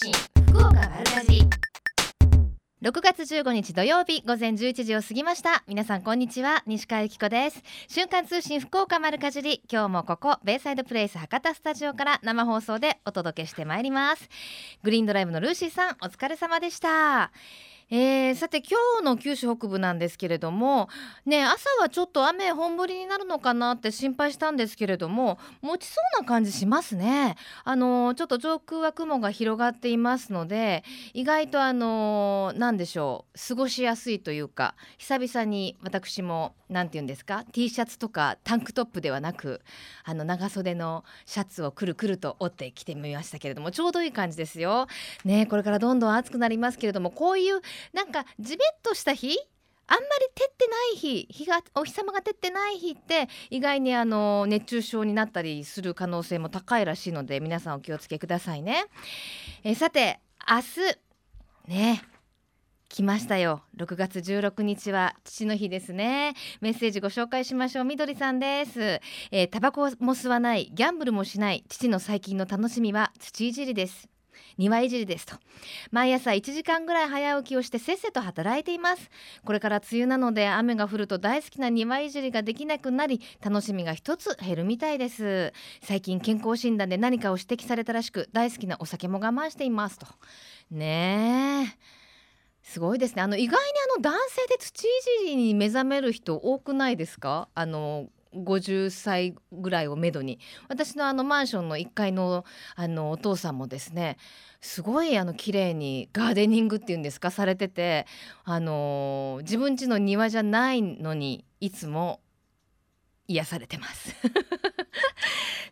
信福岡丸かじり。6月15日土曜日午前11時を過ぎました。皆さんこんにちは西川由紀子です。瞬間通信福岡丸かじり。今日もここベイサイドプレイス博多スタジオから生放送でお届けしてまいります。グリーンドライブのルーシーさんお疲れ様でした。えー、さて今日の九州北部なんですけれどもね朝はちょっと雨本降りになるのかなって心配したんですけれども持ちそうな感じしますね。あのー、ちょっと上空は雲が広がっていますので意外とあの何、でしょう過ごしやすいというか久々に私も何て言うんですか T シャツとかタンクトップではなくあの長袖のシャツをくるくると折ってきてみましたけれどもちょうどいい感じですよ。ねこれからどんどん暑くなりますけれどもこういうなんかじめっとした日？あんまり照ってない日。日がお日様が照ってない日って意外にあの熱中症になったりする可能性も高いらしいので皆さんお気をつけくださいね。えさて明日ね来ましたよ。6月16日は父の日ですね。メッセージご紹介しましょう。みどりさんです。えー、タバコも吸わないギャンブルもしない父の最近の楽しみは土いじりです。庭いじりですと。毎朝1時間ぐらい早起きをしてせっせと働いています。これから梅雨なので雨が降ると大好きな庭いじりができなくなり楽しみが一つ減るみたいです。最近健康診断で何かを指摘されたらしく大好きなお酒も我慢していますと。ねえ。すごいですね。あの意外にあの男性で土いじりに目覚める人多くないですか？あの50歳ぐらいをめどに私のあのマンションの1階のあのお父さんもですねすごいあの綺麗にガーデニングっていうんですかされててあの自分家の庭じゃないのにいつも癒されてます。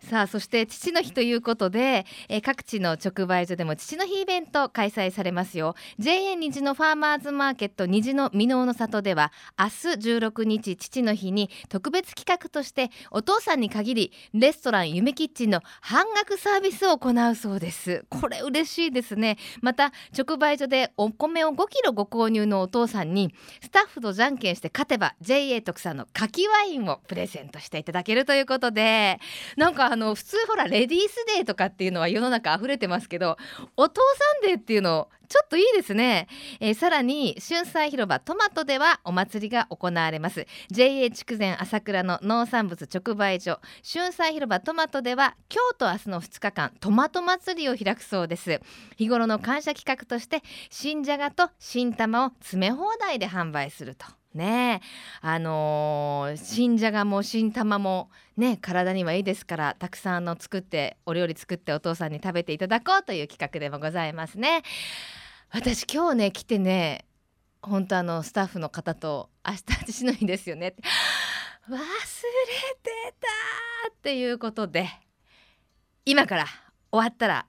さあそして父の日ということで、えー、各地の直売所でも父の日イベント開催されますよ。JA 虹のファーマーズマーケット虹の箕面の里では明日16日父の日に特別企画としてお父さんに限りレストラン夢キッチンの半額サービスを行うそうです。これ嬉しいですね。また直売所でお米を5キロご購入のお父さんにスタッフとじゃんけんして勝てば JA 特産の柿ワインをプレゼント。していただけるということでなんかあの普通ほらレディースデーとかっていうのは世の中溢れてますけどお父さんデーっていうのちょっといいですね、えー、さらに春菜広場トマトではお祭りが行われます。JA 筑前朝倉の農産物直売所。春菜広場トマトでは今日と明日の2日間トマト祭りを開くそうです。日頃の感謝企画として新じゃがと新玉を詰め放題で販売すると。ね。あのー、新じゃがも新玉もね体にはいいですからたくさんの作ってお料理作ってお父さんに食べていただこうという企画でもございますね。私今日ね来てね本当あのスタッフの方と明日 父の日ですよね忘れてたっていうことで今から終わったら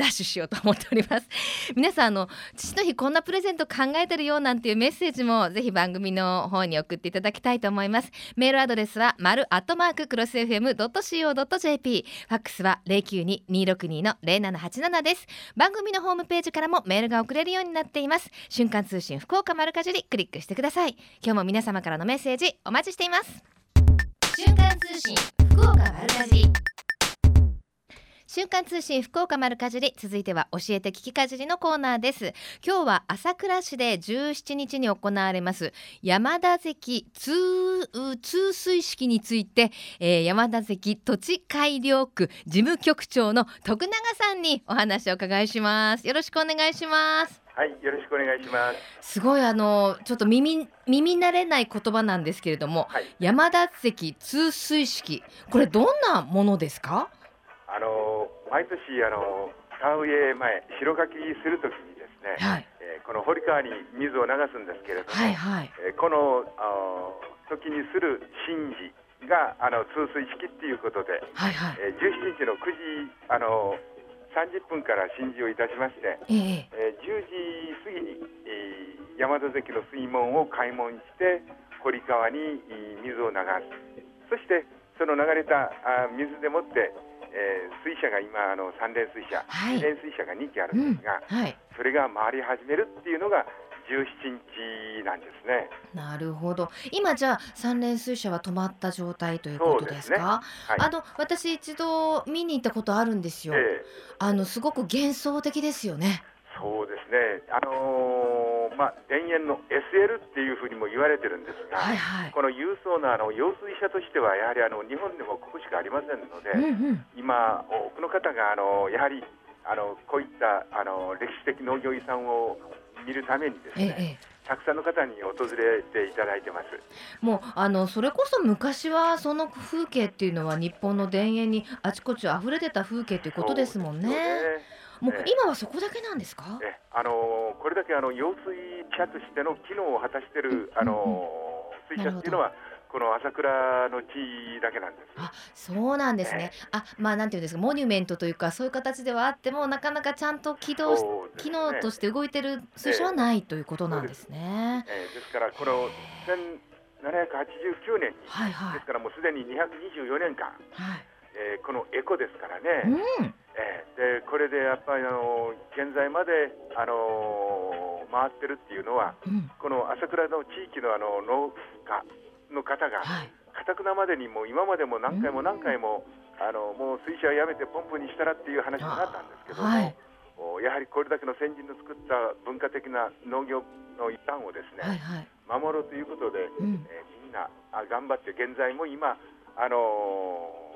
ダッシュしようと思っております。皆さんあの父の日こんなプレゼント考えてるよなんていうメッセージもぜひ番組の方に送っていただきたいと思います。メールアドレスは丸アットマーククロス FM.co.jp ファックスは092-262の0787です。番組のホームページからもメールが送れるようになっています。瞬間通信福岡丸かじりクリックしてください。今日も皆様からのメッセージお待ちしています。瞬間通信福岡丸かじり。瞬間通信福岡丸かじり続いては教えて聞きかじりのコーナーです今日は朝倉市で17日に行われます山田関通通水式について、えー、山田関土地改良区事務局長の徳永さんにお話を伺いしますよろしくお願いしますはい、よろしくお願いします。すごいあのちょっと耳耳慣れない言葉なんですけれども、はい、山田関通水式これどんなものですか？あの毎年あの田植え前白柿するときにですね、はい、えー、この堀川に水を流すんですけれども、はいはい、えー、このあ時にする神事があの通水式っていうことで、はいはい。えー、17日の9時あの30分から神事をいたしまして、えー、えー、10時過ぎに、えー、山田関の水門を開門して堀川に水を流す。そしてその流れたあ水でもってえー、水車が今あの3連水車、はい、2連水車が2機あるんですが、うんはい、それが回り始めるっていうのが17日なんですね。なるほど。今じゃあ三連水車は止まった状態ということですか？すねはい、あの私一度見に行ったことあるんですよ。えー、あのすごく幻想的ですよね。そうですね。あのー、まあ田園の SL っていうふうにも言われてるんですが、はいはい、この郵送のあの用水車としてはやはりあの日本でもここしかありませんので、うんうん、今多くの方があのやはりあのこういったあの歴史的農業遺産を見るためにですね、ええ、たくさんの方に訪れていただいてます。もうあのそれこそ昔はその風景っていうのは日本の田園にあちこち溢れてた風景ということですもんね。もう今はそこだけなんですか？えあのこれだけあの用水車としての機能を果たしている、あの水車っていうのはこの朝倉の地だけなんです。あ、そうなんですね。あ、まあなんていうんですか、モニュメントというかそういう形ではあってもなかなかちゃんと起動、ね、機能として動いてる水車はない、ということなんですね。えー、ですからこの1789年に、はいはい、ですからもうすでに224年間、はい、えー、このエコですからね。うん、えー、でこれでやっぱりあの現在まであのー、回ってるっていうのは、うん、この朝倉の地域のあの農家の方が、かたくなまでにも今までも何回も何回も、あのもう水車をやめてポンプにしたらっていう話になったんですけども、はい、やはりこれだけの先人の作った文化的な農業の一端をですね、はいはい、守ろうということで、うん、えー、みんなあ頑張って現在も今、あのー、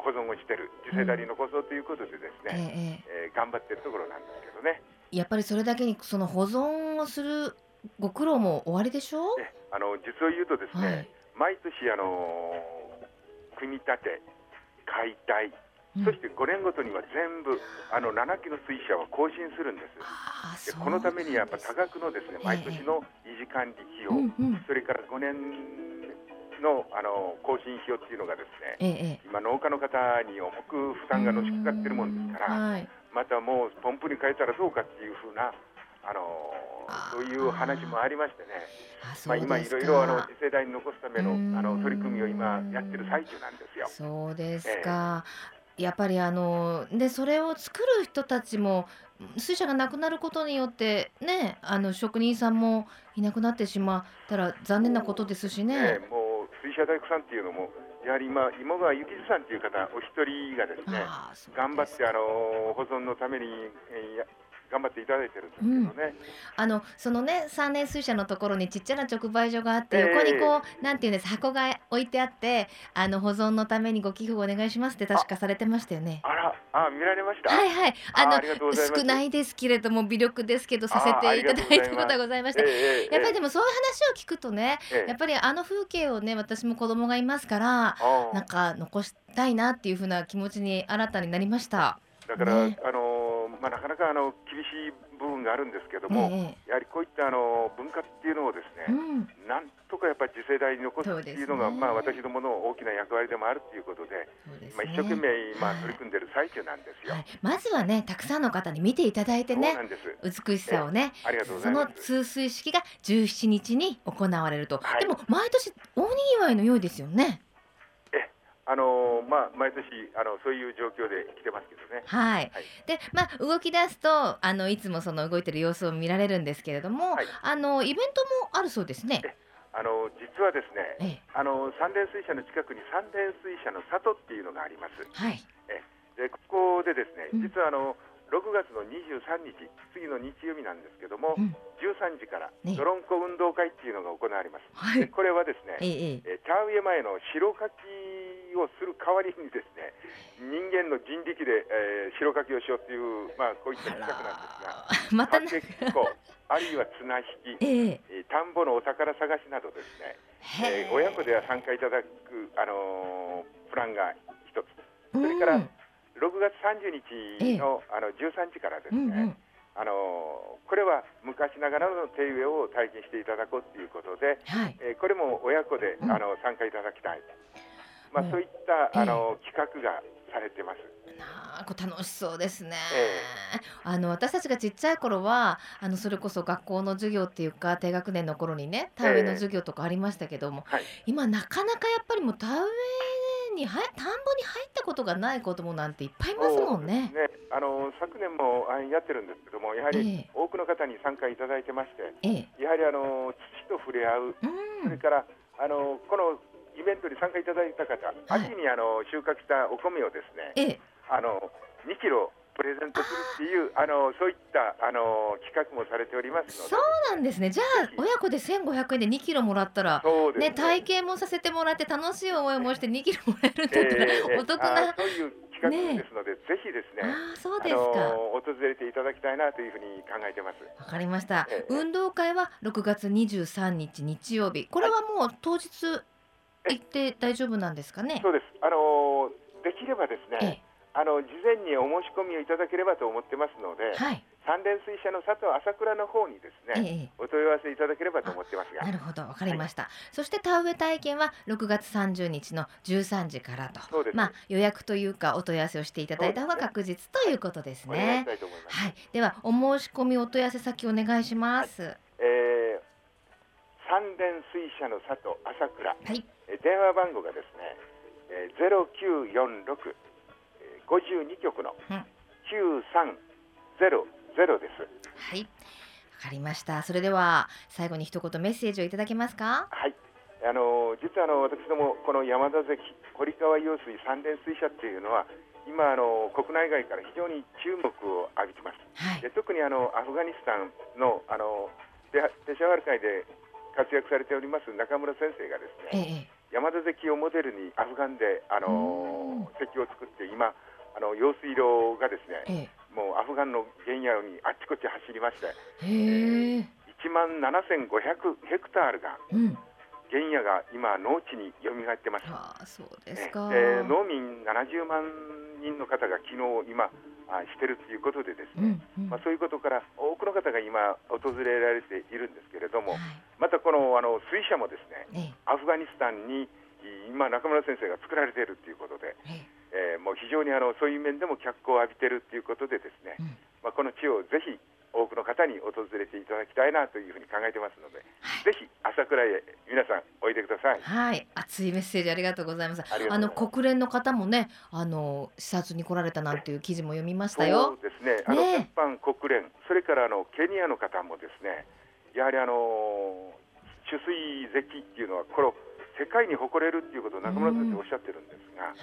保存をしてる次世代に残そうということでですね、うん、えー、えー、頑張ってるところなんですけどね。やっぱりそれだけにその保存をするご苦労も終わりでしょう、あの実を言うとですね、はい。毎年あの組み立て解体そして5年ごとには全部あの7基の水車は更新するんです。でこのためにやっぱ多額のですね毎年の維持管理費用、それから5年のあの更新費用っていうのがですね、今農家の方に重く負担がのしかかってるもんですから、またもうポンプに変えたらどうかっていうふうなあのそういう話もありましてね、まあ、今いろいろあの次世代に残すためのあの取り組みを今やってる最中なんですよ。そうですか、えー、やっぱりあのでそれを作る人たちも水車がなくなることによってねあの職人さんもいなくなってしまったら残念なことですしね。ねもう水車大工さんっていうのもやはり今、今川幸次さんという方、お一人がですね、す頑張ってあの保存のために、えー、頑張っていただいてるんですけどね、うん、あのそのね三年水車のところにちっちゃな直売所があって、えー、横にこうなんていうんです箱が置いてあってあの保存のためにご寄付お願いしますって確かされてましたよね。あらあ見られました？はいはい。あの少ないですけれども微力ですけどさせていただいたことがございました、えー、やっぱりでもそういう話を聞くとね、えー、やっぱりあの風景をね私も子供がいますからなんか残したいなっていうふうな気持ちに新たになりました。だから、ね、あのまあ、なかなかあの厳しい部分があるんですけども、ええ、やはりこういったあの文化っていうのをですね、うん、なんとかやっぱり次世代に残すっていうのが、ね、まあ、私どもの大きな役割でもあるということで、でね、まあ、一生懸命今取り組んでる最中なんですよ、はい、まずはねたくさんの方に見ていただいてね美しさをね、ありがとうございます。その通水式が17日に行われると、はい、でも毎年大にぎわいのようですよね。あのまあ、毎年あのそういう状況で来てますけどね。はい。はい、で、まあ動き出すとあのいつもその動いてる様子を見られるんですけれども、はい、あのイベントもあるそうですね。あの実はですね、ええ、あの三連水車の近くに三連水車の里っていうのがあります。はい。えでここでですね、実はあの、6月の23日、次の日曜日なんですけども、うん、13時からドロンコ運動会っていうのが行われます。はい、これはですね、ええ、田植え前の白柿をする代わりにですね、人間の人力で、えー、白柿をしようという、まあ、こういった企画なんですが、また結構、あるいは綱引き、えー、田んぼのお宝探しなどですね、えー、親子では参加いただく、あのー、プランが一つ。それから、うん6月30日の,、あの13時からですね、うんうん、あのこれは昔ながらの手植えを体験していただこうということで、はい、えー、これも親子で、あの参加いただきたい、まあ、そういった、あの企画がされてます。なあ、こ楽しそうですね、えー、あの私たちがちっちゃい頃はあのそれこそ学校の授業っていうか低学年の頃にね田植えの授業とかありましたけども、えーはい、今なかなかやっぱりもう田植え年には田んぼに入ったことがない子供なんていっぱいいますもんね。ね。あの昨年もやってるんですけども、やはり多くの方に参加いただいてまして、ええ、やはりあの土と触れ合う、うん、それからあのこのイベントに参加いただいた方、はい、秋にあの収穫したお米をですね、ええ、あの2キロプレゼントするっていうあのそういったあの企画もされておりますのでそうなんですね。じゃあ親子で1500円で2キロもらったら、ね、ね、体験もさせてもらって楽しい思いもして2キロもらえるんだったら、えー、お得な、そういう企画ですので、ね、ぜひですねあそうですか。訪れていただきたいなというふうに考えてます。わかりました、えー、運動会は6月23日日曜日。これはもう当日行って大丈夫なんですかね？そうです。あのできればですね、えーあの事前にお申し込みをいただければと思ってますので、はい、三連水車の佐藤朝倉の方にですね、ええ、お問い合わせいただければと思ってますが。なるほど。わかりました、はい、そして田植え体験は6月30日の13時からと。まあ予約というかお問い合わせをしていただいた方が確実ということですね、ね、はい、ではお申し込みお問い合わせ先お願いします、はい、えー、三連水車の佐藤朝倉、はい、え電話番号がですね、えー、0946 52局の9300です。はい。わかりました。それでは最後に一言メッセージをいただけますか？はい。あの実はあの私どもこの山田関堀川用水三連水車っていうのは今あの国内外から非常に注目を浴びてます。はい、で特にあのアフガニスタンのあのペシャワール会で活躍されております中村先生がですね、ええ、山田関をモデルにアフガンであの石を作って今あの用水路がですね、ええ、もうアフガンの原野にあっちこっち走りまして、え。ー、1万7500ヘクタールが、うん、原野が今農地に蘇ってます。あそうですか、え。ー、農民70万人の方が昨日今あしてるということでですね、うんうん、まあ、そういうことから多くの方が今訪れられているんですけれども、はい、またこのあの水車もですね、ええ、アフガニスタンに今中村先生が作られているということで、ええ。ー、もう非常にあのそういう面でも脚光を浴びているということでですね、うん、まあ、この地をぜひ多くの方に訪れていただきたいなというふうに考えてますので、はい、ぜひ朝倉へ皆さんおいでください。はい、熱いメッセージありがとうございます。あの国連の方もね、あの視察に来られたなんていう記事も読みましたよ。そうですね。あの、ね、般国連、それからあのケニアの方もですね、やはりあの取水石っていうのはこの世界に誇れるっていうことを中村先生おっしゃってるんですが。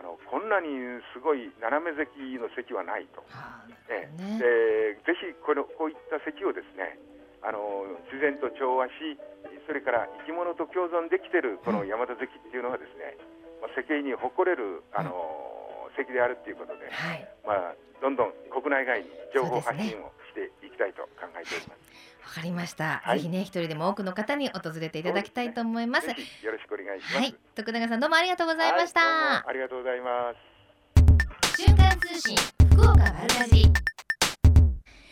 あのこんなにすごい斜め石の石はないと、ね、でぜひこのこういった石をですねあの自然と調和しそれから生き物と共存できているこの山田石っていうのはですね、まあ、世界に誇れるあの、石であるということで、はい、まあ、どんどん国内外に情報発信をしていきたいと考えております。わかりました、はい、ぜひね一人でも多くの方に訪れていただきたいと思います、ね、よろしくお願いします。はい。徳永さんどうもありがとうございました、はい、ありがとうございます。瞬間通信福岡丸かじり。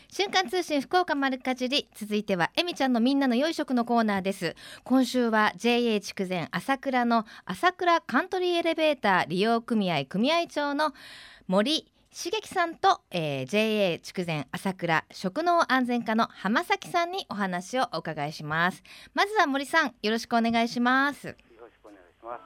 瞬間通信福岡丸かじり。続いてはえみちゃんのみんなの良い食のコーナーです。今週は JA 筑前朝倉の朝倉カントリーエレベーター利用組合組合長の森茂樹さんと、えー、JA 筑前朝倉食農安全課の浜崎さんにお話をお伺いします。まずは森さんよろしくお願いします。よろしくお願いします。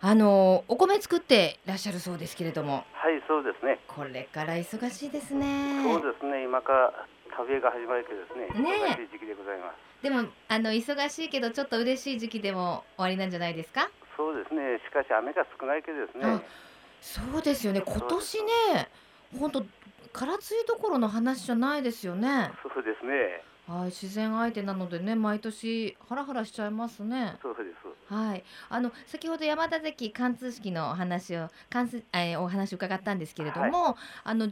あのお米作っていらっしゃるそうですけれども。はいそうですね。これから忙しいですね。そうですね。今から食べが始まるけどですねね忙しい時期でございます。でもあの忙しいけどちょっと嬉しい時期でも終わりなんじゃないですか？そうですね。しかし雨が少ないけどですね、そうですよね。今年ね本当空梅雨どころの話じゃないですよね。そうですね。はい自然相手なのでね毎年ハラハラしちゃいますね。そうです。はい。あの先ほど山田関貫通式のお話を貫通、えー、お話を伺ったんですけれども、はい、あの17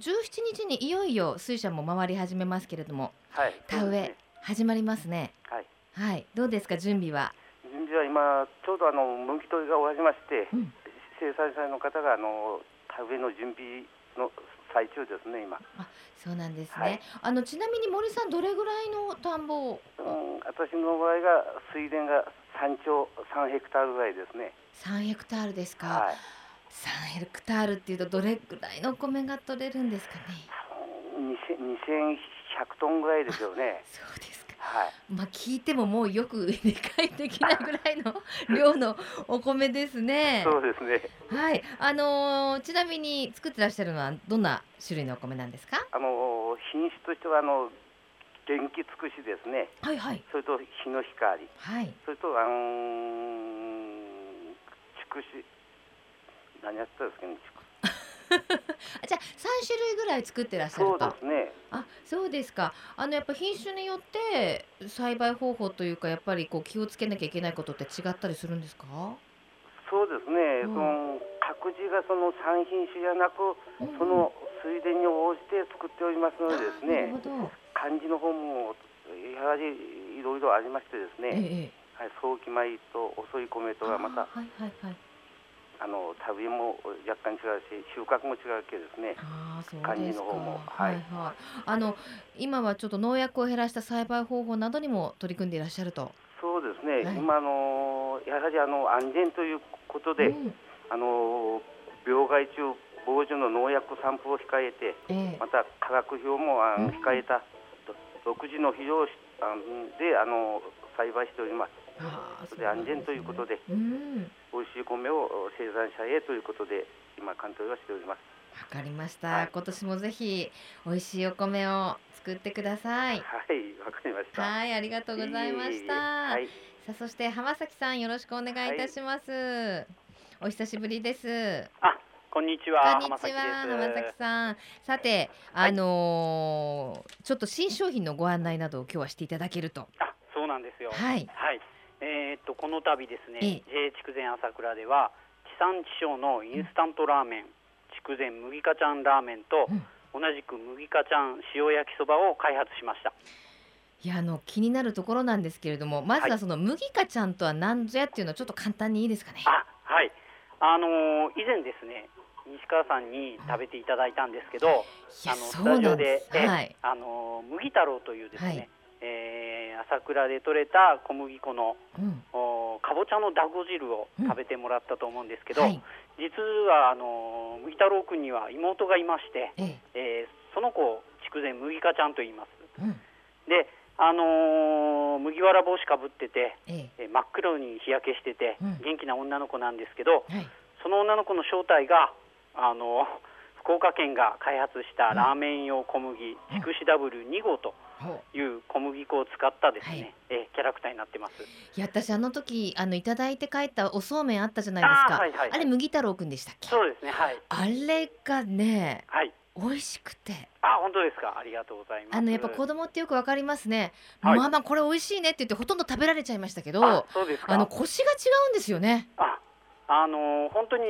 日にいよいよ水車も回り始めますけれども、はい、田植え始まりますね。はい、はい、どうですか準備は？準備は今ちょうどあの麦取りが終わりまして、うん、生産者の方があの田植えの準備の最中ですね今。あ、そうなんですね。はい、あのちなみに森さんどれぐらいの田んぼを？うん、私の場合が水田が三兆三ヘクタールぐらいですね。三ヘクタールですか。はい。三ヘクタールっていうとどれぐらいの米が取れるんですかね？二千二千百トンぐらいですよね。そうですまあ聞いてももうよく理解できないぐらいの量のお米ですね。そうですね。はい、あのー、ちなみに作ってらっしゃるのはどんな種類のお米なんですか？あのー、品種としてはあの元気尽くしですね。はいはい。それと日の光。はい。それとあのー、筑紫何やってたんですかね？じゃあ三種類ぐらい作ってらっしゃると。そうですね。あ、そうですか。あのやっぱ品種によって栽培方法というかやっぱりこう気をつけなきゃいけないことって違ったりするんですか？そうですね。うん、その各自がその三品種じゃなく、うん、その水田に応じて作っておりますのでですね。漢字の方もやはりいろいろありましてですね。ええ、はい、早期米と遅い米とがまた。はいはいはい。あの食べも若干違うし収穫も違うわけですね。あそうですか。はい、はい、あの今はちょっと農薬を減らした栽培方法などにも取り組んでいらっしゃると。そうですね。はい、今のやはりあの安全ということで、うん、あの病害虫防除の農薬散布を控えて、えー、また化学肥もあの控えた、独自の肥料であの栽培しております。それで安全ということで、うん、美味しい米を生産者へということで今鑑定はしております。わかりました、はい、今年もぜひ美味しいお米を作ってください。はい、わかりました。はい、ありがとうございました。はい、さあ、そして浜崎さんよろしくお願いいたします。はい、お久しぶりです。あ、こんにちは。こんにちは、浜崎さん。さて、あのー、ちょっと新商品のご案内などを今日はしていただけると。あ、そうなんですよ。はい。はい。えー、っとこの度ですね、JA 筑前朝倉では地産地消のインスタントラーメン、筑前麦かちゃんラーメンと、同じく麦かちゃん塩焼きそばを開発しました。いやあの気になるところなんですけれどもまずはその麦かちゃんとは何ぞやっていうのをちょっと簡単にいいですかね。あはい。あのー、以前ですね西川さんに食べていただいたんですけど、あのスタジオで、はい、あの麦太郎というですね、はい、えー、朝倉で採れた小麦粉の、うん、おかぼちゃのだご汁を食べてもらったと思うんですけど、うんはい、実はあの麦太郎君には妹がいまして、ええ。ー、その子を筑前麦香ちゃんと言います。うん、であのー、麦わら帽子かぶってて、ええ。真っ黒に日焼けしてて、元気な女の子なんですけど、はい、その女の子の正体があの福岡県が開発したラーメン用小麦、筑紫ダブル2号という小麦粉を使ったですね、はい、えキャラクターになってます。いや私あの時あのいただいて帰ったおそうめんあったじゃないですか。あはいはいはい、あれ麦太郎くんでしたっけ？そうですねはい。あれがね、はい、美味しくて。あ本当ですか？ありがとうございます。あのやっぱ子供ってよくわかりますね。はい、まあまあこれ美味しいねって言ってほとんど食べられちゃいましたけど、そうですあのコシが違うんですよね。ああの本当に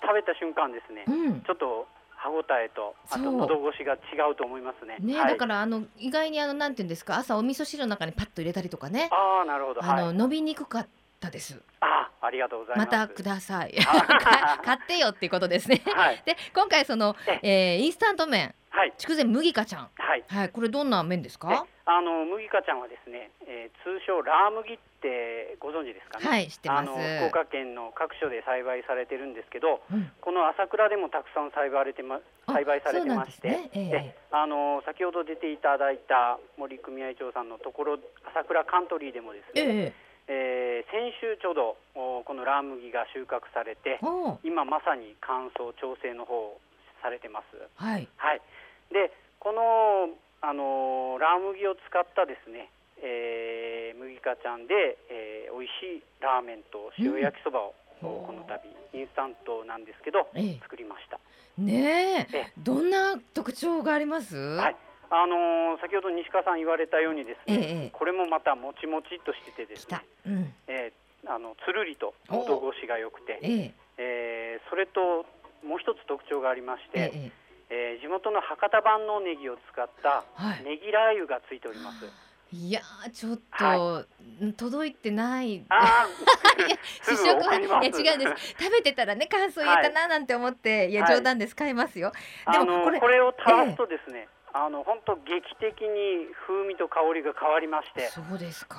食べた瞬間ですね、うん、ちょっと歯ごたえとあと喉越しが違うと思いますね。ね、はい、だからあの意外にあのなんていうんですか朝お味噌汁の中にパッと入れたりとかね。ああなるほど。あの、はい、伸びにくかったです。あありがとうございます。またください。買ってよっていうことですね。はい、で今回その、えー、インスタント麺、はい、筑前麦香ちゃん、はい、はい、これどんな麺ですか？あの麦香ちゃんはですね、えー、通称ラー麦ってご存知ですかね？はい、知ってます。あの福岡県の各所で栽培されてるんですけど、うん、この朝倉でもたくさん栽培されてま栽培されてまして、ねえー、あの先ほど出ていただいた森組合長さんのところ朝倉カントリーでもですね。えー、えー、先週ちょうどこのラー麦が収穫されて今まさに乾燥調整の方をされてます。はい、はい、でこのあのラー麦を使ったですね、えー、麦かちゃんで、えー、美味しいラーメンと塩焼きそばを、うん、この度インスタントなんですけど、ええ、作りました。ねえ。どんな特徴があります？はい。あのー、先ほど西川さん言われたようにですね、え、これもまたもちもちっとしててですね、うん、えー、あのつるりと喉越しが良くて、ええ。ー、それともう一つ特徴がありまして。えええー、地元の博多万能ネギを使ったネギラー油がついております。はい、いやちょっと、はい、届いてない。あ 試食はいや違うんです。食べてたらね感想言えたななんて思って、はい、いや冗談です買いますよ。でもこれこれを垂らすとですね、えー、あの本当劇的に風味と香りが変わりまして。そうですか。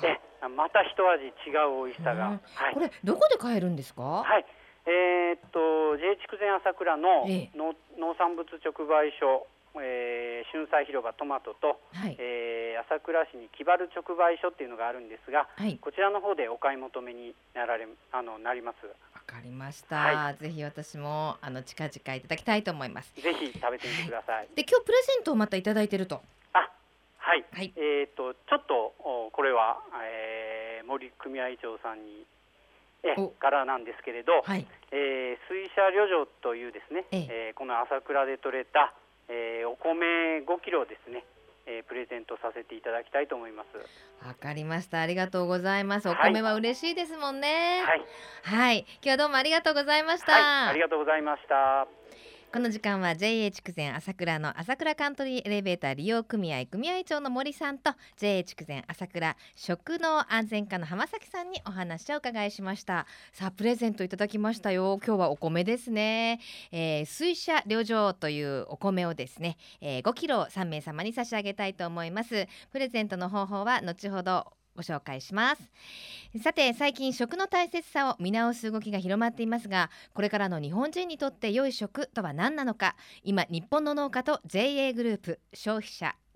また一味違う美味しさが。はい、これどこで買えるんですか？はい。えー、っと J 筑前朝倉の農,、農産物直売所、えー、春彩広場トマトと、はい、えー、朝倉市に木原直売所っていうのがあるんですが、はい、こちらの方でお買い求めになられあのなります。わかりました、はい、ぜひ私もあの近々いただきたいと思います。ぜひ食べてみてください。で今日プレゼントをまたいただいてると。あ、はい。はい、えっ、ー、とちょっとおこれは、えー、森組合長さんにえからなんですけれど、はい、えー、水車旅情というですね、ええー、この朝倉で採れた、えー、お米5キロですね、えー、プレゼントさせていただきたいと思います。わかりました。ありがとうございます。お米は嬉しいですもんね。はい。はい。今日はどうもありがとうございました。はい、ありがとうございました。この時間は JA 筑前朝倉の朝倉カントリーエレベーター利用組合組合長の森さんと JA 筑前朝倉食農安全課の浜崎さんにお話を伺いしました。さあプレゼントいただきましたよ。今日はお米ですね、えー、水車旅情というお米をですね、えー、5キロ3名様に差し上げたいと思います。プレゼントの方法は後ほどご紹介します。さて最近食の大切さを見直す動きが広まっていますがこれからの日本人にとって良い食とは何なのか。今日本の農家と JA グループ消費者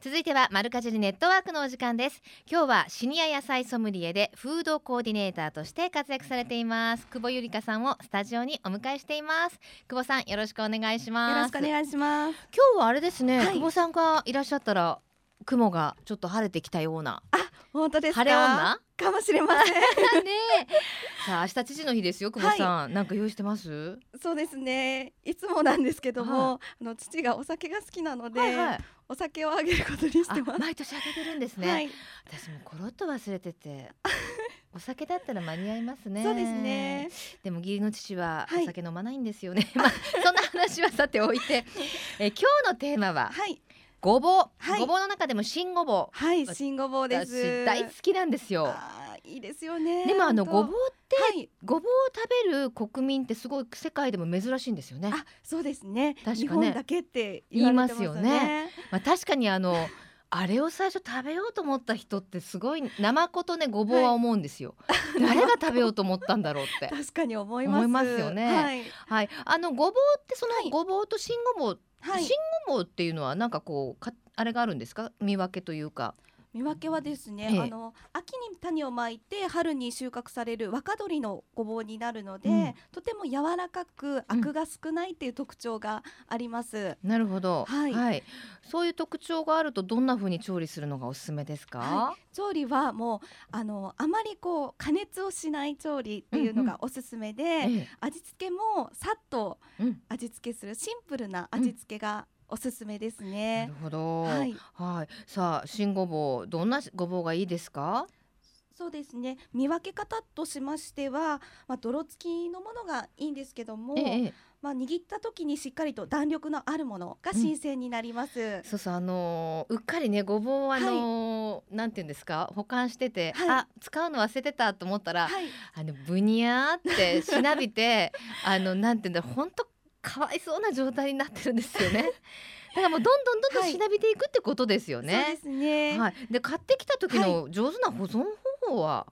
続いてはマルカジリネットワークのお時間です。今日はシニア野菜ソムリエでフードコーディネーターとして活躍されています。久保ゆりかさんをスタジオにお迎えしています。久保さんよろしくお願いします。よろしくお願いします。今日はあれですね、はい、久保さんがいらっしゃったら雲がちょっと晴れてきたような。あ本当です晴れ女？かもしれません。ねさあ明日父の日ですよ久保さん、はい、なんか用意してます？そうですね。いつもなんですけども、はい、あの父がお酒が好きなので、はいはい、お酒をあげることにしてます。毎年あげてるんですね、はい、私もコロッと忘れてて お酒だったら間に合いますね。そうですね。でも義理の父はお酒飲まないんですよね、まあそんな話はさておいて。え今日のテーマは、はいごぼう、はい、ごぼうの中でも新ごぼう。はい新ごぼうです。大好きなんですよ。いいですよねでもあのごぼうって、はい、ごぼうを食べる国民ってすごい世界でも珍しいんですよね。あそうですね。確かね。だけって言、ね,、いますよね。まあ確かにあのあれを最初食べようと思った人ってすごい生子とねごぼうは思うんですよ、はい、誰が食べようと思ったんだろうって 確かに思います。よね、はい、はい、あのごぼうってそのごぼうと新ごぼうはい、新ごぼうっていうのはなんかこうかあれがあるんですか？見分けというか。見分けはですね、ええ、あの秋に種をまいて春に収穫される若鶏のごぼうになるので、うん、とても柔らかくアクが少ないっていう特徴があります。うん、なるほど、はい、はい、そういう特徴があるとどんな風に調理するのがおすすめですか、はい、調理はもうあのあまりこう加熱をしない調理っていうのがおすすめで、うん。うんええ、味付けもさっと味付けするシンプルな味付けがおすすめですね。なるほど。はい。はい。さあ、新ごぼう、どんなごぼうがいいですか？そうですね。見分け方としましては、まあ、泥付きのものがいいんですけども。ええ、まあ、握った時にしっかりと弾力のあるものが新鮮になります。うん、そうそう、あのー、うっかりね、ごぼう、あのーはい、なんていうんですか、保管してて、はい、あ、使うの忘れてたと思ったら。はい、あの、ぶにゃーってしなびて、あの、なんていうんだ、本当かわいそうな状態になってるんですよね。だからもうどんどんどんどんしなびていくってことですよね。はい、そうですね。はい。で買ってきた時の上手な保存方法は、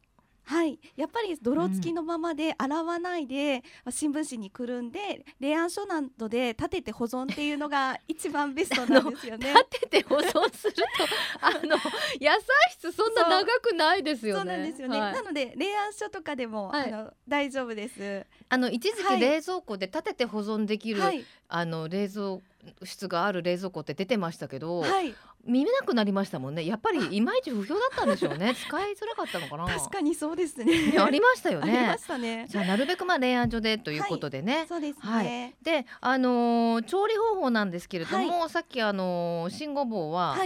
はい、やっぱり泥付きのままで洗わないで、うん、新聞紙にくるんで冷暗所などで立てて保存っていうのが 一番ベストなんですよね。立てて保存すると あの野菜室そんな長くないですよね。そうなんですよね。はい、なので冷暗所とかでも、はい、あの大丈夫です。あの一時期冷蔵庫で立てて保存できる、はい、あの冷蔵室がある冷蔵庫って出てましたけど、はい、見えなくなりましたもんね。やっぱりいまいち不評だったんでしょうね。使いづらかったのかな。確かにそうですね、ね、ありましたよね。ありましたね。じゃあなるべくまあ冷暗所でということでね、はい、そうですね、はい、であのー、調理方法なんですけれども、さっきあのー、新ごぼうは、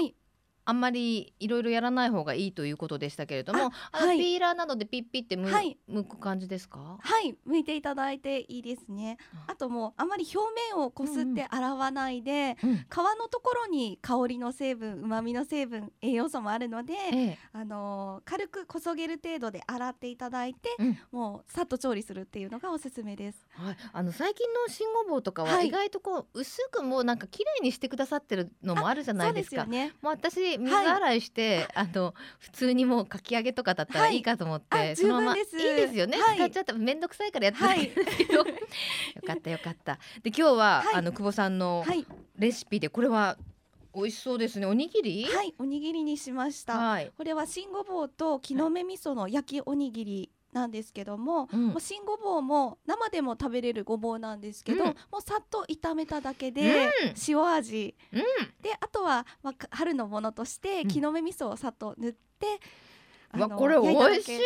あんまりいろいろやらない方がいいということでしたけれどもあの、ピーラーなどでピッピってむ、はい、剥く感じですか？はい。剥いていただいていいですね。あともうあまり表面をこすって洗わないで、うん。うん、皮のところに香りの成分うまみの成分栄養素もあるので、ええ、あの軽くこそげる程度で洗っていただいて、うん、もうさっと調理するっていうのがおすすめです、はい、あの最近の新ごぼうとかは意外とこう、薄くもうなんか綺麗にしてくださってるのもあるじゃないですか。すね、もう私水洗いして、はい、あの普通にもうかき揚げとかだったらいいかと思って、はい、そのままいいですよね。はい、使っちゃった面倒くさいからやってないんですけど、よかったよかった。で今日は、あの久保さんのレシピでこれは美味しそうですね。おにぎり？はい、おにぎりにしました。はい、これは新ごぼうと木の芽味噌の焼きおにぎりなんですけども、うん、もう新ごぼうも生でも食べれるごぼうなんですけど、うん、もうさっと炒めただけで、塩味、であとは、まあ、春のものとして木の芽味噌をさっと塗って、わこれ美味しい。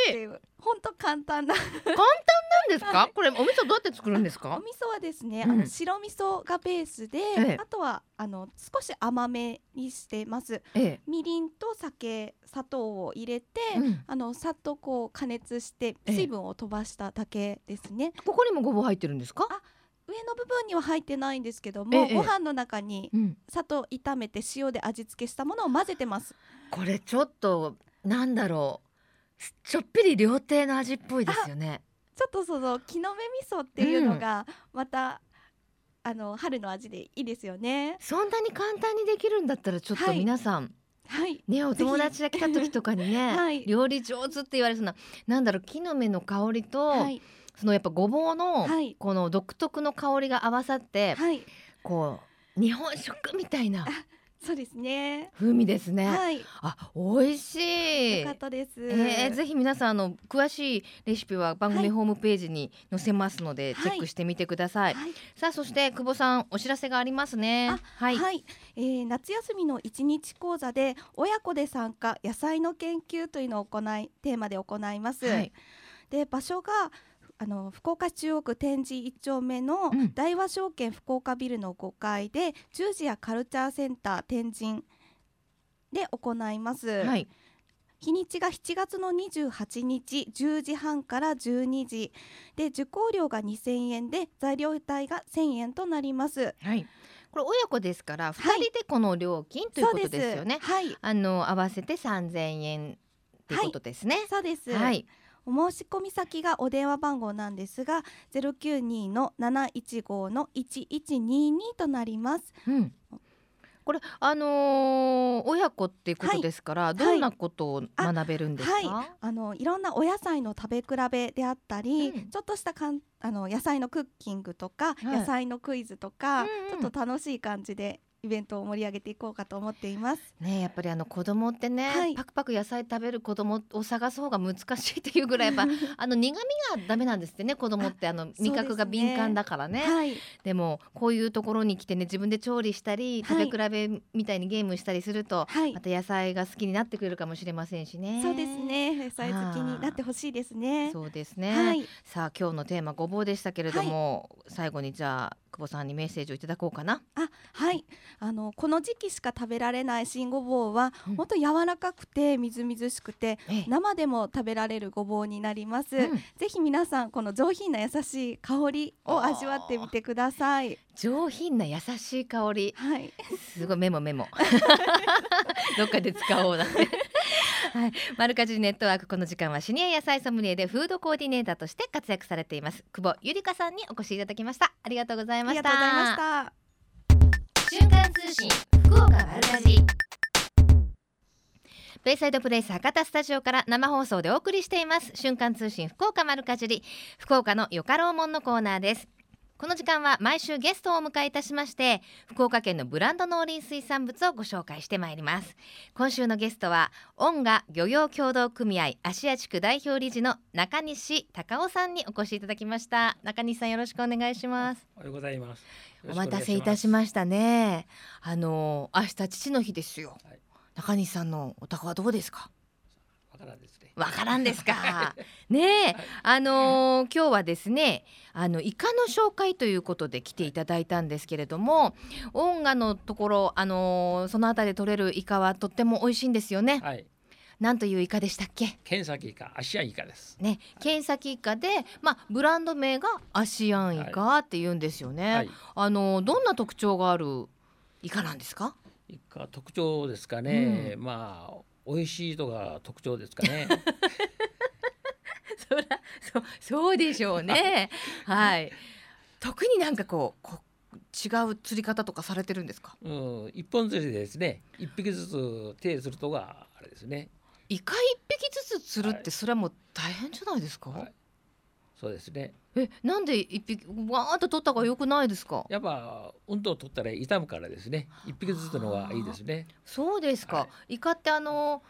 本当簡単な。簡単なんですか、はい、これお味噌どうやって作るんですか？お味噌はですね、うん、あの白味噌がベースで、ええ、あとはあの少し甘めにしてます、ええ、みりんと酒砂糖を入れて、うん、あのさっとこう加熱して水分を飛ばしただけですね、ここにもごぼう入ってるんですか？上の部分には入ってないんですけども、ええ、ご飯の中に砂糖炒めて塩で味付けしたものを混ぜてます。これちょっとなんだろう。ちょっぴり料亭の味っぽいですよね。ちょっとその木の芽味噌っていうのがまた、うん、あの春の味でいいですよね。そんなに簡単にできるんだったらちょっと皆さん、はい。はい、ねお友達が来た時とかにね、はい、料理上手って言われそうななんだろう木の芽の香りと、はい、そのやっぱごぼうの、この独特の香りが合わさって、こう日本食みたいなそうですね。風味ですね。はい。あ、美味しい。よかったです。えー、ぜひ皆さんあの詳しいレシピは番組ホームページに載せますので、チェックしてみてください。はい、さあそして久保さんお知らせがありますね。はい。はい、えー、夏休みの一日講座で親子で参加野菜の研究というのを行いテーマで行います。はい、で場所があの福岡市中央区天神一丁目の大和証券福岡ビルの5階で十字やカルチャーセンター天神で行います。はい日にちが7月の28日10時半から12時で受講料が2000円で材料代が1000円となります。はいこれ親子ですから2人でこの料金、はい、ということですよね。はい、あの合わせて3000円ということですね。はい、そうです。はい。お申し込み先がお電話番号なんですが092の715の1122となります。うん。これあのー、親子っていうことですから、はい、どんなことを学べるんですか、はい、ああのいろんなお野菜の食べ比べであったり、うん、ちょっとしたかんあの野菜のクッキングとか、はい、野菜のクイズとか、うんうん、ちょっと楽しい感じでイベントを盛り上げていこうかと思っています。ねやっぱりあの子供ってね、はい、パクパク野菜食べる子供を探す方が難しいというぐらいやっぱ あの苦味がダメなんですってね子供ってあの味覚が敏感だからね。でねはい、でもこういうところに来てね自分で調理したり食べ比べみたいにゲームしたりすると、はい、また野菜が好きになってくれるかもしれませんしね。そうですね野菜好きになってほしいですね。そうですね。さあ今日のテーマごぼうでしたけれども、最後にじゃあ久保さんにメッセージをいただこうかな。あはいあのこの時期しか食べられない新ごぼうは、うん、本当柔らかくてみずみずしくて、生でも食べられるごぼうになります、うん、ぜひ皆さんこの上品な優しい香りを味わってみてください。上品な優しい香り。はい。すごいメモメモ。どっかで使おうだねはい、マルカジネットワークこの時間はシニア野菜ソムリエでフードコーディネーターとして活躍されています。久保ゆりかさんにお越しいただきました。ありがとうございました瞬間通信福岡丸かじベイサイドプレイス博多スタジオから生放送でお送りしています。瞬間通信福岡丸かじり。福岡のよかろうもんのコーナーです。この時間は毎週ゲストをお迎えいたしまして福岡県のブランド農林水産物をご紹介してまいります。今週のゲストは音賀漁業協同組合芦屋地区代表理事の中西隆夫さんにお越しいただきました。中西さんよろしくお願いします。おはようございます。お待たせいたしましたね。あの明日父の日ですよ、はい、中西さんのお宅はどうですか？からんですね。わからんですか？ねあのー、今日はですね、あのイカの紹介ということで来ていただいたんですけれども、音楽のところ、あのー、そのあたりで取れるイカはとっても美味しいんですよね。はい。なんというイカでしたっけ？ケンサキイカ、アシアンイカです。ね、ケンサキイカで、まあブランド名がアシアンイカって言うんですよね。はい、あのどんな特徴があるイカなんですか？イカ特徴ですかね。うん、まあ美味しいとが特徴ですかね。そらそそうでしょうね。はい。特になんかこうこ違う釣り方とかされてるんですか？うん、一本釣りでですね、一匹ずつ手するとがあれですね。イカ一匹ずつ釣るってそれはもう大変じゃないですか？はい、そうですね。え、なんで一匹わーっと取った方が良くないですか？やっぱ運動取ったら傷むからですね。一匹ずつのがいいですね。そうですか。はい、イカってあの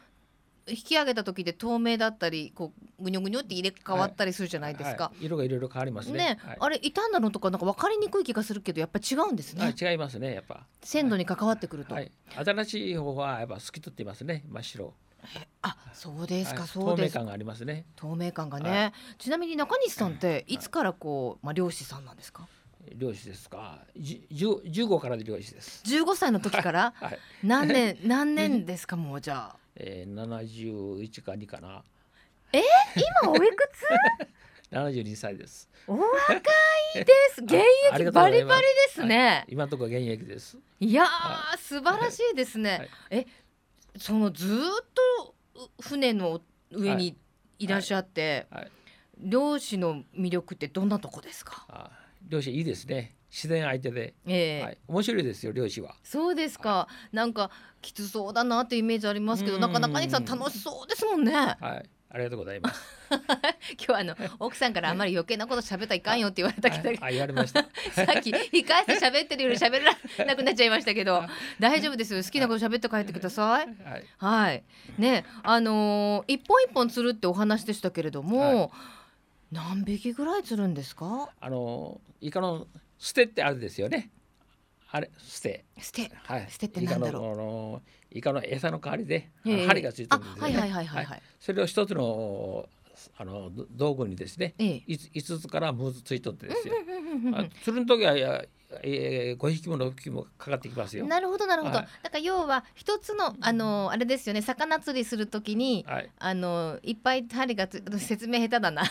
引き上げた時で透明だったりこうぐにょぐにょって入れ替わったりするじゃないですか、はいはい、色がいろいろ変わりますね、ね。はい、あれ傷んだのとかなんか分かりにくい気がするけどやっぱ違うんですね、違いますねやっぱ。鮮度に関わってくると、新しい方はやっぱ透き通っていますね真っ白あ、そうですか、そうです。透明感がありますね。透明感がね。ちなみに中西さんっていつからこう、まあ漁師さんなんですか？漁師ですか。十十五からで漁師です。十五歳の時から、はい、何年 何年ですか？もうじゃあ。えー、71か2かな。え？ー、今おいくつ？72歳です。お若いです。現役バリバリですね。はい、今のところ現役です。いやー、素晴らしいですね。はい、え、そのずっと船の上にい。らっしゃって、はい、漁師の魅力ってどんなとこですか？漁師いいですね。自然相手で、えーはい、面白いですよ漁師は。そうですか、はい、なんかきつそうだなってイメージありますけど、なかなかにさん楽しそうですもんね。はい、ありがとうございます。今日はあの奥さんからあまり余計なこと喋ったらいかんよって言われたけど、あ言われました。さっき控えて喋ってるより喋らなくなっちゃいましたけど、大丈夫ですよ。好きなこと喋って帰ってください。はい。はい、ね、あのー、一本一本釣るってお話でしたけれども、はい、何匹ぐらい釣るんですか？あのイカの捨てってあるですよね。あれ捨て。捨て。はい。捨てってなんだろう。イカのイカの餌の代わりで、針がついてるんですね。はいはいはいはい、はい、それを一つのあの道具にですね、ええ、5つから6つついとってですよ。釣るの時はえー、5匹も6匹もかかってきますよ。なるほどなるほど。はい、だから要は一つのあのあれですよね魚釣りするときに、はい、あのいっぱい針がつ説明下手だな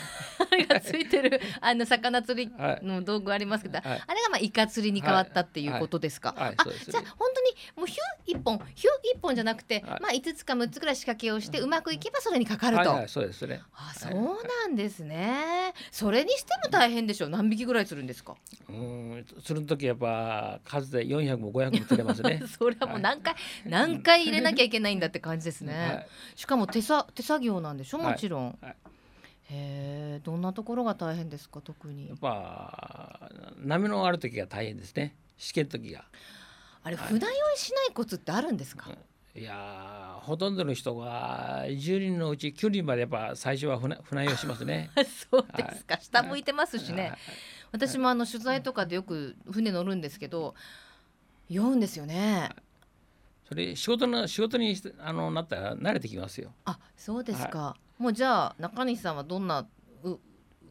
針 がついてるあの魚釣りの道具ありますけど、はい、あれがまあイカ釣りに変わったっていうことですか？あじゃあ本当にもうヒュ一本ヒュ一本じゃなくて、まあ5つか6つぐらい仕掛けをして、うまくいけばそれにかかると。はいそうですね。あそうなんですね。それにしても大変でしょう。何匹ぐらい釣るんですか？うん釣る時やっぱ数で400も500も釣れますね。それはもう何回、はい、何回入れなきゃいけないんだって感じですね、はい、しかも手さ手作業なんでしょ？もちろん、はい、へえどんなところが大変ですか特に？やっぱ波のある時が大変ですね。試験時が。あれ船酔いしないコツってあるんですか、いやほとんどの人が10人のうち9人までやっぱ最初は船船酔いしますね。そうですか、下向いてますしね、私もあの取材とかでよく船乗るんですけど酔うんですよね。それ仕事の仕事にあのなったら慣れてきますよ。あそうですか。はい、もうじゃあ中西さんはどんなう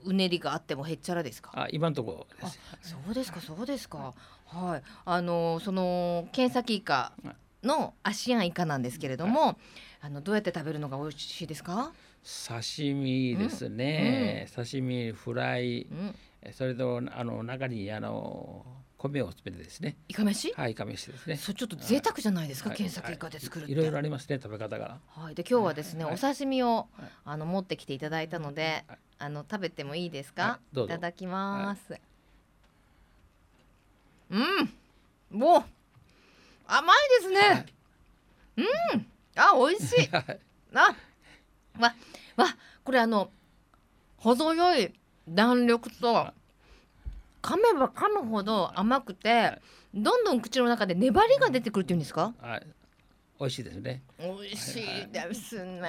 うねりがあってもへっちゃらですか？あ今のところです。そうですかそうですか。はい。あのその検査イカのアシアンイカなんですけれども、はい、あのどうやって食べるのが美味しいですか？刺身ですね。うんうん、刺身フライ。うんそれとあの中にあの米を詰めてですね。イカ飯？はい、イカ飯ですね。そちょっと贅沢じゃないですか、検索イカで作るいろいろありますね、食べ方が。はい、で今日はですね、お刺身をあの持ってきていただいたので、あの食べてもいいですか？いただきます。うん、もう甘いですね。うん、あ、美味し い。あ、わ、わ、これあの程よい弾力と噛めば噛むほど甘くて、どんどん口の中で粘りが出てくるっていうんですか、はい。美味しいですね。美味しいですね。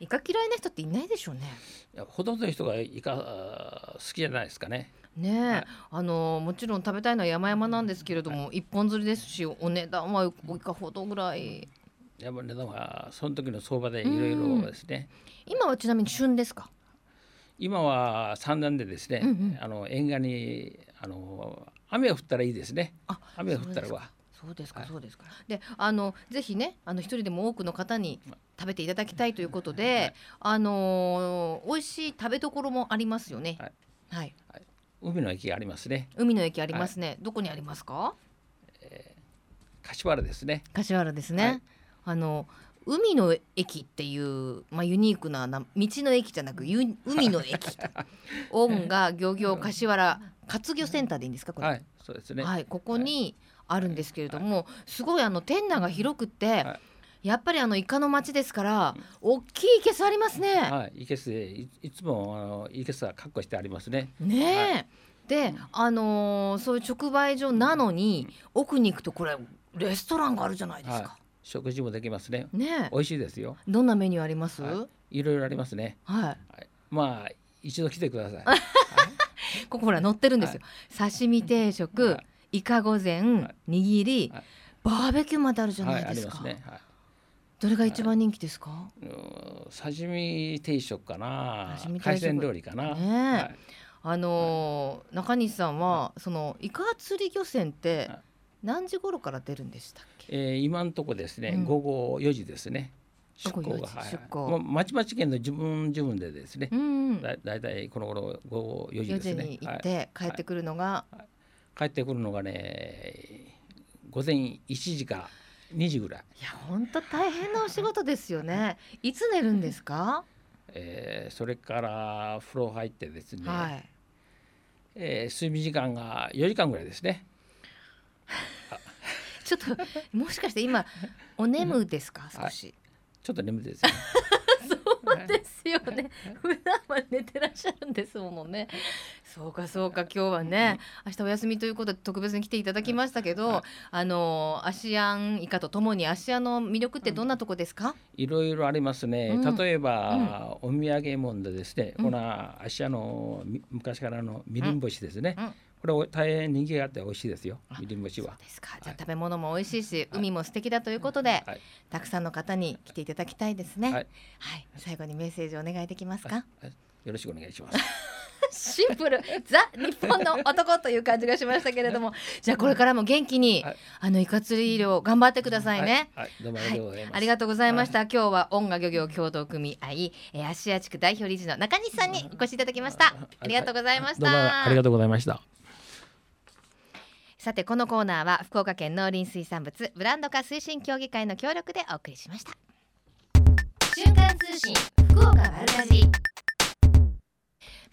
イカ嫌いな人っていないでしょうね。いやほとんどの人がイカ好きじゃないですかね。ね、はい、あのもちろん食べたいのは山々なんですけれども、はい、一本釣りですしお値段はいかほどぐらい？やっぱ値段はその時の相場でいろいろですね、今はちなみに旬ですか？今は産卵でですね、うんうん、あの沿岸にあの雨が降ったらいいですね雨が降ったらはそうですか、そうですか。で、あのぜひね、あの一人でも多くの方に食べていただきたいということで、はい、あのー、美味しい食べどころもありますよね。はい。はい。はい、海の駅ありますね。海の駅ありますね。どこにありますか？えー、柏原ですね。柏原ですね。あの海の駅っていう、まあ、ユニークなな道の駅じゃなく海の駅。音が漁業柏原活魚センターでいいんですかこれ、はい、そうですね。はいここにあるんですけれども、はい、すごいあの店内が広くって、はい、やっぱりあのイカの町ですから、大きいいけすありますね。はいいけすいいつもあのいけすは確保してありますね。ねで、あのー、そういう直売所なのに、奥に行くとこれレストランがあるじゃないですか、食事もできますね。ね、美味しいですよ。どんなメニューあります？はい、いろいろありますね。はい。はい、まあ一度来てください。ここほら載ってるんですよ。はい、刺身定食、はい、イカ御膳、握り、バーベキューまであるじゃないですか。ね、どれが一番人気ですか？刺身定食かな。海鮮料理かな。ね、あのー、中西さんはそのイカ釣り漁船って。何時頃から出るんでしたっけ、えー、今のとこですね、うん、午後4時ですね。出港が、はい、出港もうまちまち県の自分自分でですね、うん、だだいたいこの頃午後4時ですね。4時に行って帰ってくるのが、はい。はい、帰ってくるのがね午前1時か2時ぐらい。いや本当大変なお仕事ですよね。い。つ寝るんですか、えー、それから風呂入ってですね、はい。えー、睡眠時間が4時間ぐらいですね ちょっともしかして今お眠ですか？少し、ちょっと眠いです、ね、そうですよね。普段は寝てらっしゃるんですものね。そうかそうか今日はね明日お休みということで特別に来ていただきましたけど、あのアシアンイカとともにアシアの魅力ってどんなとこですか、いろいろありますね、うん、例えば、うん、お土産物でですね、うん、このアシアの昔からのみりん干しですね、これ大変人気があって美味しいですよ。みりん干しは。ですか。じゃあ、食べ物も美味しいし、海も素敵だということで、たくさんの方に来ていただきたいですね。はい、最後にメッセージお願いできますか、よろしくお願いします。シンプルザ日本の男という感じがしましたけれども。じゃあこれからも元気に、はい、あのイカ釣り漁頑張ってくださいね、はい、どうもありがとうございます、ありがとうございました、今日は音楽漁業協同組合、えー、芦屋地区代表理事の中西さんにお越しいただきました。ありがとうございました、ありがとうございましたさてこのコーナーは福岡県農林水産物ブランド化推進協議会の協力でお送りしました。瞬間通信福岡丸かじ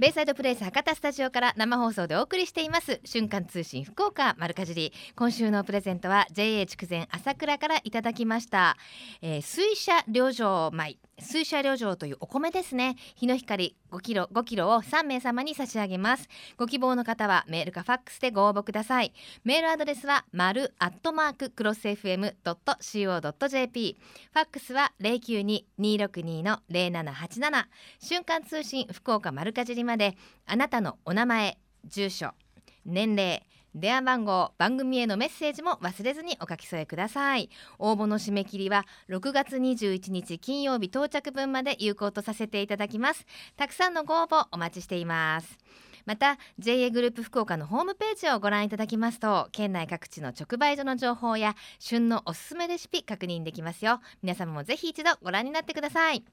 ベイサイドプレイス博多スタジオから生放送でお送りしています。瞬間通信福岡丸かじり。今週のプレゼントは JA 筑前朝倉からいただきました、えー、水車両場米。水車旅情というお米ですね。日の光5キロ5キロを3名様に差し上げます。ご希望の方はメールかファックスでご応募ください。メールアドレスは丸アットマーククロス FM.co.jp ファックスは092-262の0787瞬間通信福岡丸かじりまであなたのお名前住所年齢電話番号番組へのメッセージも忘れずにお書き添えください。応募の締め切りは6月21日金曜日到着分まで有効とさせていただきます。たくさんのご応募お待ちしています。また JA グループ福岡のホームページをご覧いただきますと県内各地の直売所の情報や旬のおすすめレシピ確認できますよ。皆様もぜひ一度ご覧になってください。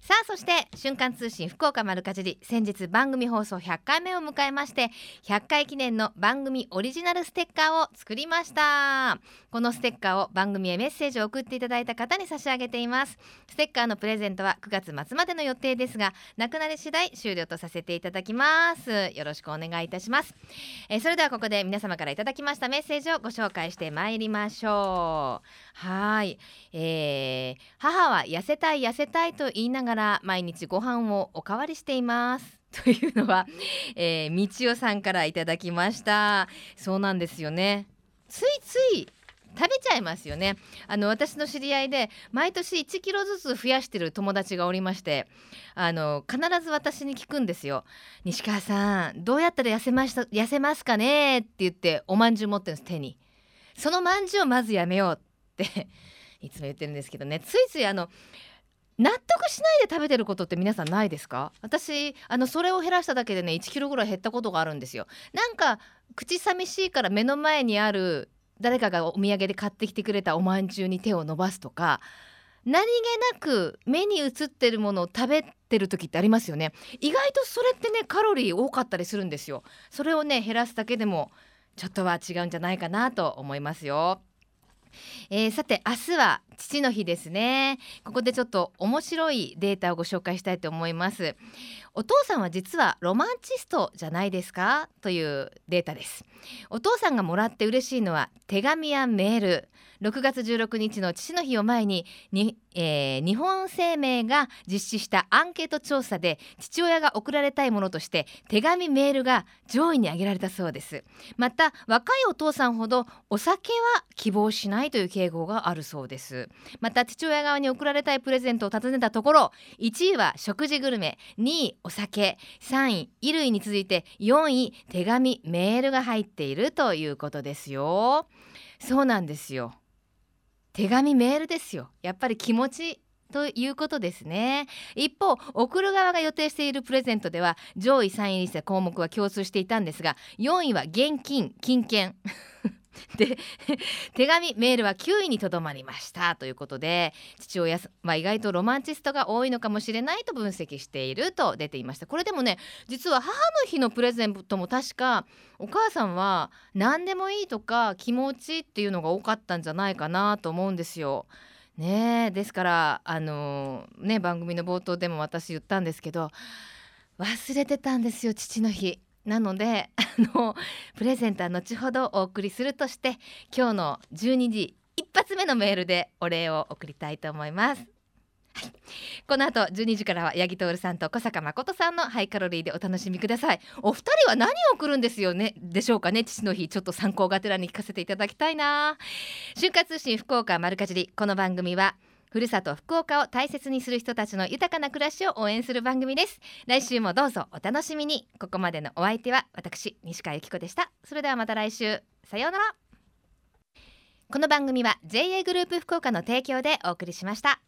さあそして瞬間通信福岡丸かじり。先日番組放送100回目を迎えまして100回記念の番組オリジナルステッカーを作りました。このステッカーを番組へメッセージを送っていただいた方に差し上げています。ステッカーのプレゼントは9月末までの予定ですがなくなり次第終了とさせていただきます。よろしくお願いいたします、えー、それではここで皆様からいただきましたメッセージをご紹介してまいりましょう。はい、えー、母は痩せたい痩せたいと言いながら毎日ご飯をおかわりしています。というのは、えー、道代さんからいただきました。そうなんですよね。ついつい食べちゃいますよね。あの私の知り合いで毎年1キロずつ増やしてる友達がおりましてあの必ず私に聞くんですよ西川さんどうやったら痩せました痩せますかね？って言っておまんじゅう持ってるんです手にそのまんじゅうをまずやめようって いつも言ってるんですけどね。ついついあの納得しないで食べてることって皆さんないですか？私あのそれを減らしただけでね1キロぐらい減ったことがあるんですよ。なんか口寂しいから目の前にある誰かがお土産で買ってきてくれたおまんじゅうに手を伸ばすとか何気なく目に映ってるものを食べてる時ってありますよね。意外とそれってねカロリー多かったりするんですよ。それをね減らすだけでもちょっとは違うんじゃないかなと思いますよ。えー、さて明日は父の日ですね。ここでちょっと面白いデータをご紹介したいと思います。お父さんは実はロマンチストじゃないですか？というデータです。お父さんがもらって嬉しいのは手紙やメール。6月16日の父の日を前にに、えー、日本生命が実施したアンケート調査で父親が送られたいものとして手紙メールが上位に挙げられたそうです。また若いお父さんほどお酒は希望しないという傾向があるそうです。また父親側に送られたいプレゼントを尋ねたところ1位は食事グルメ2位お酒3位衣類に続いて4位手紙メールが入っているということですよ。そうなんですよ。手紙メールですよ。やっぱり気持ちということですね。一方送る側が予定しているプレゼントでは上位3位にした項目は共通していたんですが4位は現金金券。で 手紙メールは9位にとどまりましたということで父親は意外とロマンチストが多いのかもしれないと分析していると出ていましたこれでもね実は母の日のプレゼントも確かお母さんは何でもいいとか気持ちっていうのが多かったんじゃないかなと思うんですよ。ねですからあのー、ね番組の冒頭でも私言ったんですけど忘れてたんですよ父の日。なのであのプレゼントは後ほどお送りするとして今日の12時一発目のメールでお礼を送りたいと思います。はい、この後12時からは八木徹さんと小坂誠さんのハイカロリーでお楽しみください。お二人は何を送るんですよね？でしょうかね？父の日ちょっと参考がてらに聞かせていただきたいな。瞬間通信福岡丸かじり。この番組はふるさと福岡を大切にする人たちの豊かな暮らしを応援する番組です。来週もどうぞお楽しみに。ここまでのお相手は私西川由紀子でした。それではまた来週。さようなら。この番組は JA グループ福岡の提供でお送りしました。